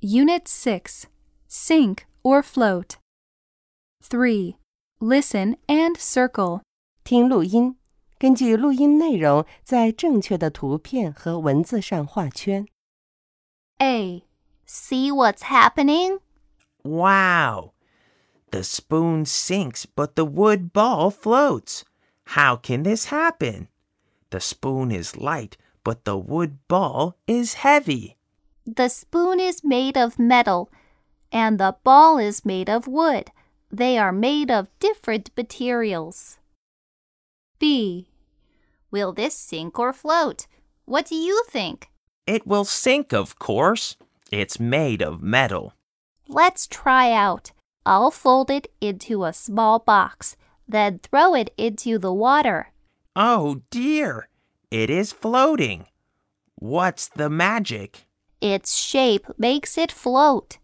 Unit 6 Sink or float. 3. Listen and circle. 听录音，根据录音内容，在正确的图片和文字上画圈。 A. See what's happening? Wow! The spoon sinks, but the wood ball floats. How can this happen? The spoon is light, but the wood ball is heavy. The spoon is made of metal and the ball is made of wood. They are made of different materials. B. Will this sink or float? What do you think? It will sink, of course. It's made of metal. Let's try out. I'll fold it into a small box, then throw it into the water. Oh dear! It is floating. What's the magic? Its shape makes it float.